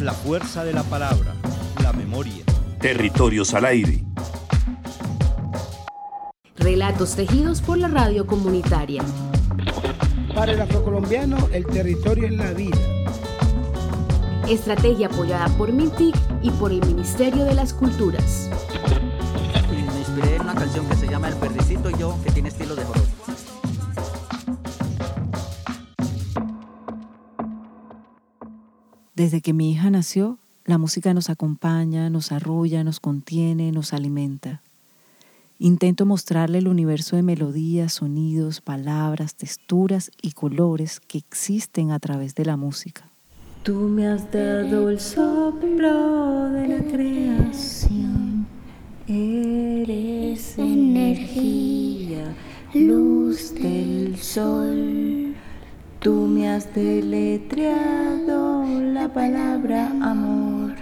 La fuerza de la palabra, la memoria. Territorios al aire. Relatos tejidos por la radio comunitaria. Para el afrocolombiano, el territorio es la vida. Estrategia apoyada por MINTIC y por el Ministerio de las Culturas. Me inspiré en una canción que se llama El Perdicito y yo, que tiene estilo de jorobo. Desde que mi hija nació, la música nos acompaña, nos arrulla, nos contiene, nos alimenta. Intento mostrarle el universo de melodías, sonidos, palabras, texturas y colores que existen a través de la música. Tú me has dado el soplo de la creación. Eres energía, luz del sol. Tú me has deletreado la palabra amor.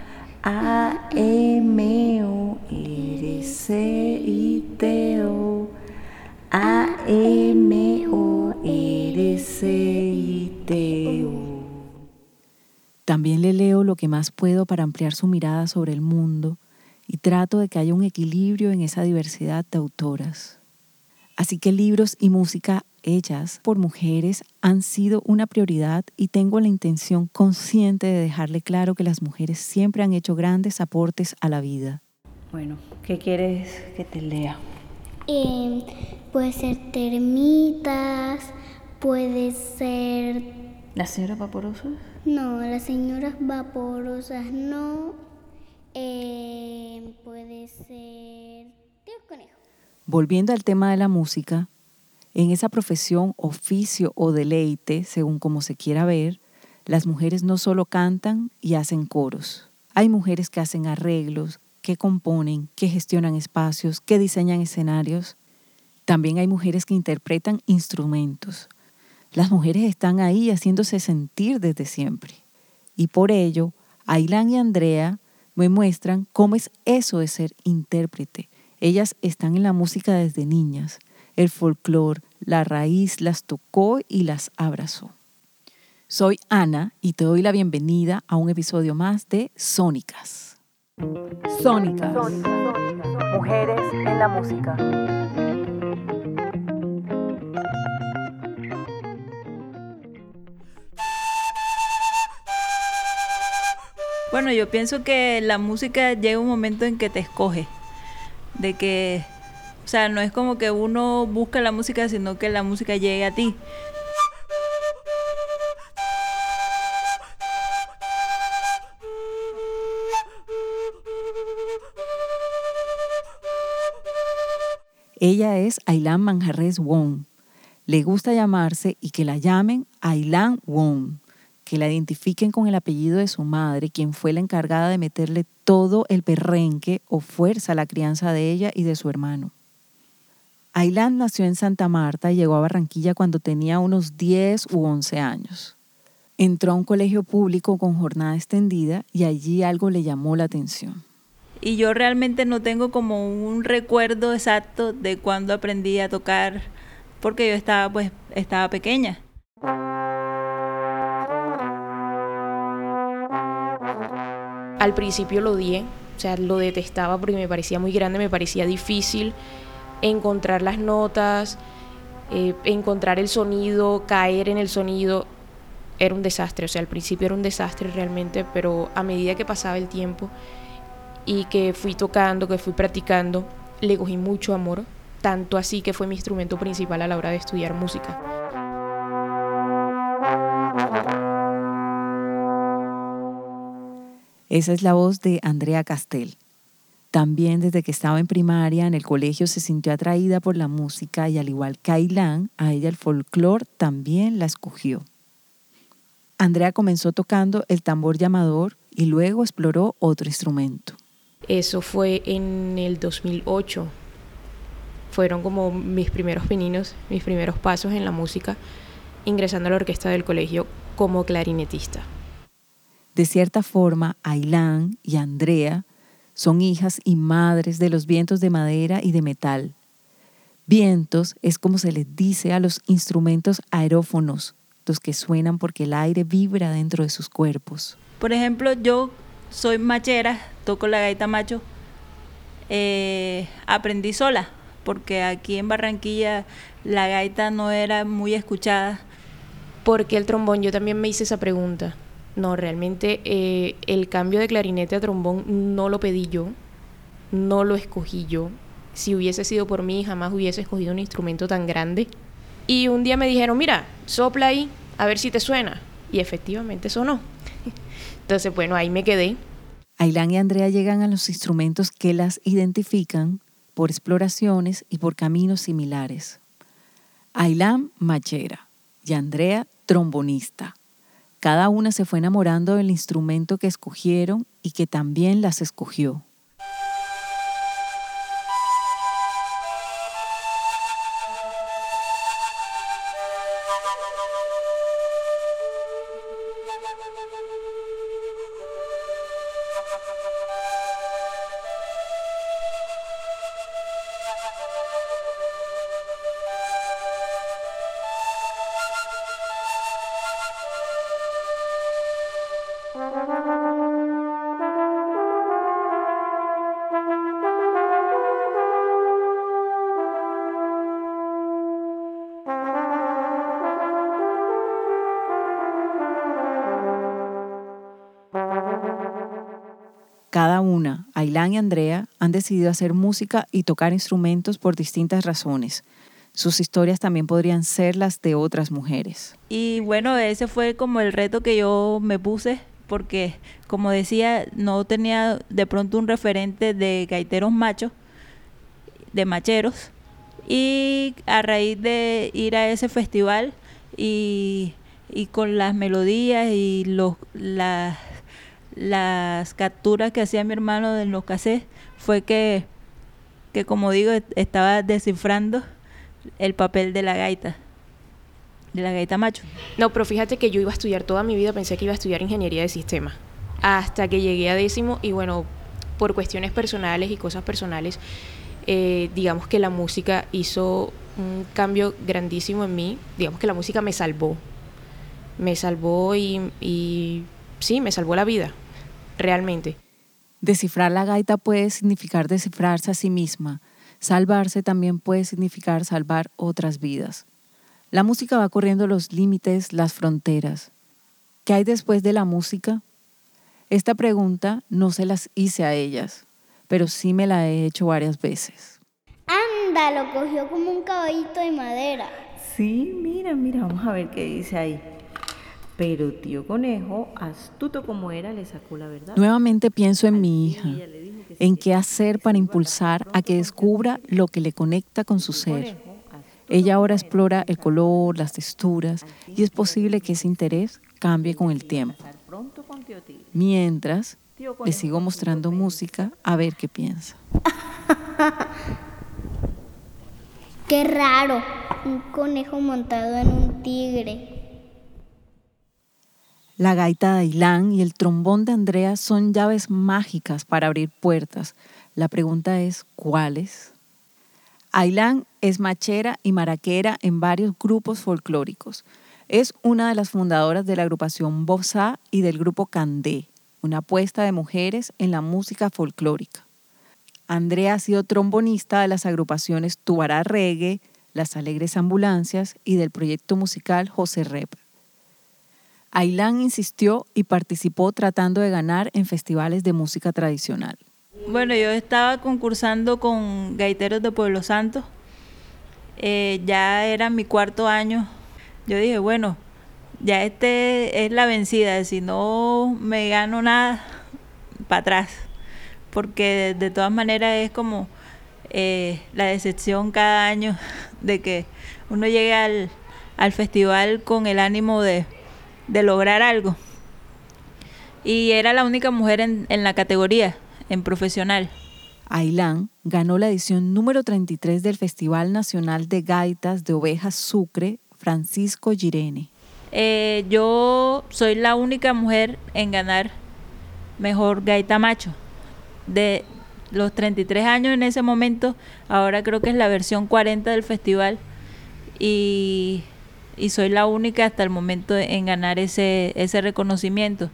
A M O R C I T O. A M O R C I T O. También le leo lo que más puedo para ampliar su mirada sobre el mundo y trato de que haya un equilibrio en esa diversidad de autoras. Así que libros y música hechas por mujeres han sido una prioridad y tengo la intención consciente de dejarle claro que las mujeres siempre han hecho grandes aportes a la vida. Bueno, ¿qué quieres que te lea? Eh, puede ser termitas, puede ser... ¿Las señoras vaporosas? No, las señoras vaporosas no. Eh, puede ser... Tío conejo. Volviendo al tema de la música, en esa profesión, oficio o deleite, según como se quiera ver, las mujeres no solo cantan y hacen coros. Hay mujeres que hacen arreglos, que componen, que gestionan espacios, que diseñan escenarios. También hay mujeres que interpretan instrumentos. Las mujeres están ahí haciéndose sentir desde siempre. Y por ello, Ailán y Andrea me muestran cómo es eso de ser intérprete. Ellas están en la música desde niñas el folclore, la raíz las tocó y las abrazó. Soy Ana y te doy la bienvenida a un episodio más de Sónicas. Sónicas. Mujeres en la música. Bueno, yo pienso que la música llega un momento en que te escoge, de que o sea, no es como que uno busca la música, sino que la música llegue a ti. Ella es Ailan Manjarres Wong. Le gusta llamarse y que la llamen Ailan Wong, que la identifiquen con el apellido de su madre, quien fue la encargada de meterle todo el perrenque o fuerza a la crianza de ella y de su hermano. Ailán nació en Santa Marta y llegó a Barranquilla cuando tenía unos 10 u 11 años. Entró a un colegio público con jornada extendida y allí algo le llamó la atención. Y yo realmente no tengo como un recuerdo exacto de cuando aprendí a tocar porque yo estaba pues estaba pequeña. Al principio lo odié, o sea, lo detestaba porque me parecía muy grande, me parecía difícil encontrar las notas, eh, encontrar el sonido, caer en el sonido, era un desastre. O sea, al principio era un desastre realmente, pero a medida que pasaba el tiempo y que fui tocando, que fui practicando, le cogí mucho amor, tanto así que fue mi instrumento principal a la hora de estudiar música. Esa es la voz de Andrea Castel. También desde que estaba en primaria en el colegio se sintió atraída por la música y al igual que Ailán, a ella el folclore también la escogió. Andrea comenzó tocando el tambor llamador y luego exploró otro instrumento. Eso fue en el 2008. Fueron como mis primeros pininos, mis primeros pasos en la música, ingresando a la orquesta del colegio como clarinetista. De cierta forma, Ailán y Andrea son hijas y madres de los vientos de madera y de metal. Vientos es como se les dice a los instrumentos aerófonos, los que suenan porque el aire vibra dentro de sus cuerpos. Por ejemplo, yo soy machera, toco la gaita macho, eh, aprendí sola, porque aquí en Barranquilla la gaita no era muy escuchada. ¿Por qué el trombón? Yo también me hice esa pregunta. No, realmente eh, el cambio de clarinete a trombón no lo pedí yo, no lo escogí yo. Si hubiese sido por mí, jamás hubiese escogido un instrumento tan grande. Y un día me dijeron, mira, sopla ahí, a ver si te suena. Y efectivamente sonó. Entonces, bueno, ahí me quedé. Ailán y Andrea llegan a los instrumentos que las identifican por exploraciones y por caminos similares. Ailán, machera, y Andrea, trombonista. Cada una se fue enamorando del instrumento que escogieron y que también las escogió. Una, Ailán y Andrea, han decidido hacer música y tocar instrumentos por distintas razones. Sus historias también podrían ser las de otras mujeres. Y bueno, ese fue como el reto que yo me puse, porque como decía, no tenía de pronto un referente de gaiteros machos, de macheros. Y a raíz de ir a ese festival y, y con las melodías y los, las las capturas que hacía mi hermano en los cassettes fue que, que como digo, estaba descifrando el papel de la gaita, de la gaita macho. No, pero fíjate que yo iba a estudiar toda mi vida, pensé que iba a estudiar ingeniería de sistemas, hasta que llegué a décimo y bueno, por cuestiones personales y cosas personales, eh, digamos que la música hizo un cambio grandísimo en mí, digamos que la música me salvó, me salvó y sí, me salvó la vida, realmente. Descifrar la gaita puede significar descifrarse a sí misma. Salvarse también puede significar salvar otras vidas. La música va corriendo los límites, las fronteras. ¿Qué hay después de la música? Esta pregunta no se las hice a ellas, pero sí me la he hecho varias veces. Anda, lo cogió como un caballito de madera. Sí, mira, mira, vamos a ver qué dice ahí. Pero tío conejo, astuto como era, le sacó la verdad. Nuevamente pienso en mi hija, en qué hacer para impulsar a que descubra lo que le conecta con su ser. Ella ahora explora el color, las texturas, y es posible que ese interés cambie con el tiempo. Mientras, le sigo mostrando música a ver qué piensa. Qué raro, un conejo montado en un tigre. La gaita de Ailán y el trombón de Andrea son llaves mágicas para abrir puertas. La pregunta es, ¿cuáles? Ailán es machera y maraquera en varios grupos folclóricos. Es una de las fundadoras de la agrupación Bobsa y del grupo Candé, una apuesta de mujeres en la música folclórica. Andrea ha sido trombonista de las agrupaciones Tubará Reggae, Las Alegres Ambulancias y del proyecto musical José Rep. Ailán insistió y participó tratando de ganar en festivales de música tradicional. Bueno, yo estaba concursando con gaiteros de Pueblo Santo. Eh, ya era mi cuarto año. Yo dije, bueno, ya este es la vencida. Si no me gano nada, para atrás porque de todas maneras es como eh, la decepción cada año de que uno llegue al, al festival con el ánimo de, de, lograr algo. Y era la única mujer en, en la categoría, en profesional. Ailán ganó la edición número 33 del Festival Nacional de Gaitas de Ovejas Sucre, Francisco Girene. Eh, yo soy la única mujer en ganar mejor gaita macho de los 33 años en ese momento, ahora creo que es la versión 40 del festival y, y soy la única hasta el momento en ganar ese, ese reconocimiento.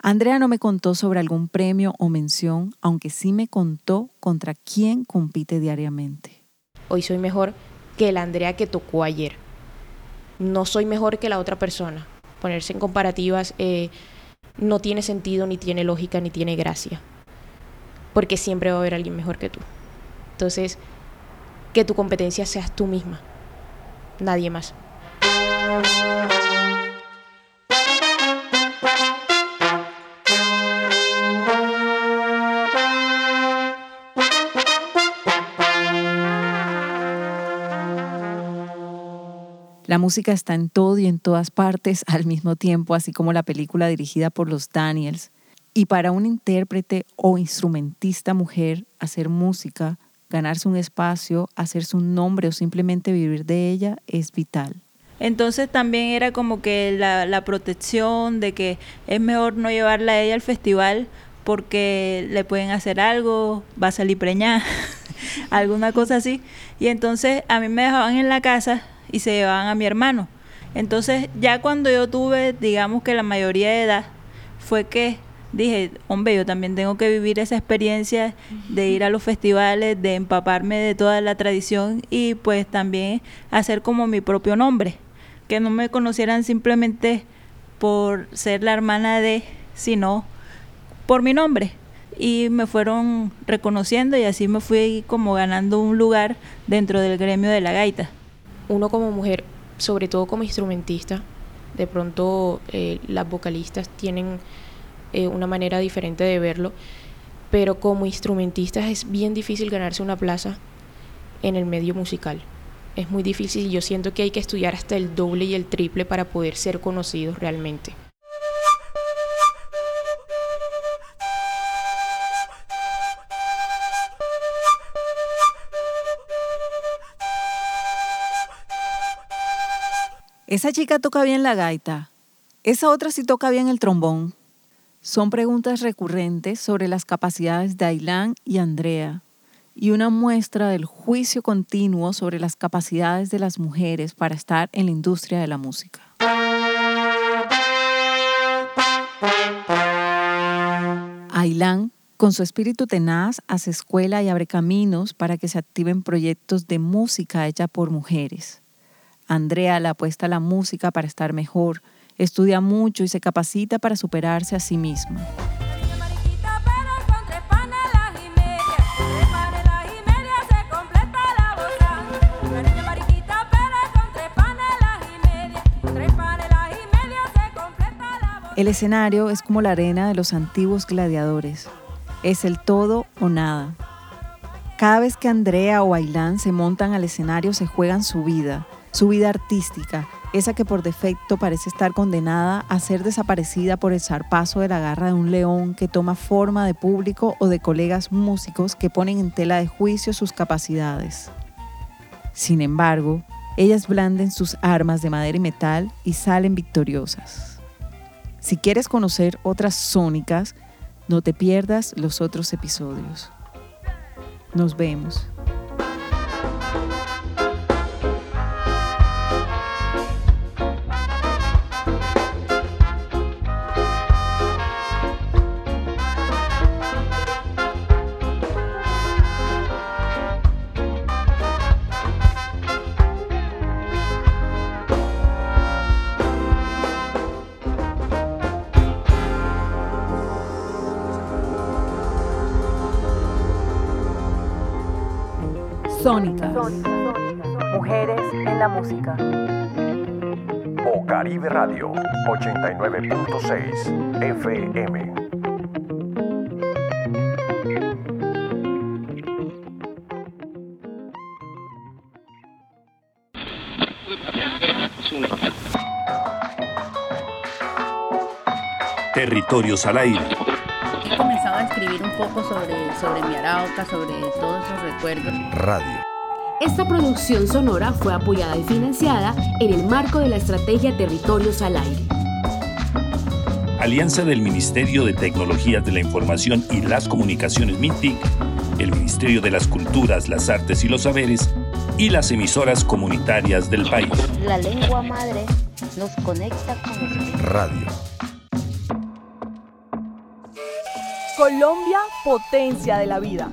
Andrea no me contó sobre algún premio o mención, aunque sí me contó contra quién compite diariamente. Hoy soy mejor que la Andrea que tocó ayer. No soy mejor que la otra persona. Ponerse en comparativas eh, no tiene sentido, ni tiene lógica, ni tiene gracia. Porque siempre va a haber alguien mejor que tú. Entonces, que tu competencia seas tú misma, nadie más. La música está en todo y en todas partes al mismo tiempo, así como la película dirigida por los Daniels. Y para un intérprete o instrumentista mujer, hacer música, ganarse un espacio, hacerse un nombre o simplemente vivir de ella es vital. Entonces también era como que la, protección de que es mejor no llevarla a ella al festival porque le pueden hacer algo, va a salir preñada, alguna cosa así. Y entonces a mí me dejaban en la casa y se llevaban a mi hermano. Entonces ya cuando yo tuve, digamos que la mayoría de edad, fue que dije, hombre, yo también tengo que vivir esa experiencia de ir a los festivales, de empaparme de toda la tradición y pues también hacer como mi propio nombre, que no me conocieran simplemente por ser la hermana de, sino por mi nombre. Y me fueron reconociendo y así me fui como ganando un lugar dentro del gremio de la gaita uno como mujer, sobre todo como instrumentista, de pronto eh, las vocalistas tienen eh, una manera diferente de verlo, pero como instrumentistas es bien difícil ganarse una plaza en el medio musical. Es muy difícil y yo siento que hay que estudiar hasta el doble y el triple para poder ser conocidos realmente. Esa chica toca bien la gaita. Esa otra sí toca bien el trombón. Son preguntas recurrentes sobre las capacidades de Ailán y Andrea y una muestra del juicio continuo sobre las capacidades de las mujeres para estar en la industria de la música. Ailán, con su espíritu tenaz, hace escuela y abre caminos para que se activen proyectos de música hecha por mujeres. Andrea le apuesta a la música para estar mejor, estudia mucho y se capacita para superarse a sí misma. El escenario es como la arena de los antiguos gladiadores. Es el todo o nada. Cada vez que Andrea o Ailán se montan al escenario se juegan su vida, su vida artística, esa que por defecto parece estar condenada a ser desaparecida por el zarpazo de la garra de un león que toma forma de público o de colegas músicos que ponen en tela de juicio sus capacidades. Sin embargo, ellas blanden sus armas de madera y metal y salen victoriosas. Si quieres conocer otras sónicas, no te pierdas los otros episodios. Nos vemos. Sónicas. Mujeres en la música. O Caribe Radio 89.6 FM. Territorios al aire. He comenzado a escribir un poco sobre, sobre mi arauca, sobre todos esos recuerdos. Radio. Esta producción sonora fue apoyada y financiada en el marco de la estrategia Territorios al Aire. Alianza del Ministerio de Tecnologías de la Información y las Comunicaciones MINTIC, el Ministerio de las Culturas, las Artes y los Saberes y las emisoras comunitarias del país. La lengua madre nos conecta con Radio. Colombia, potencia de la vida.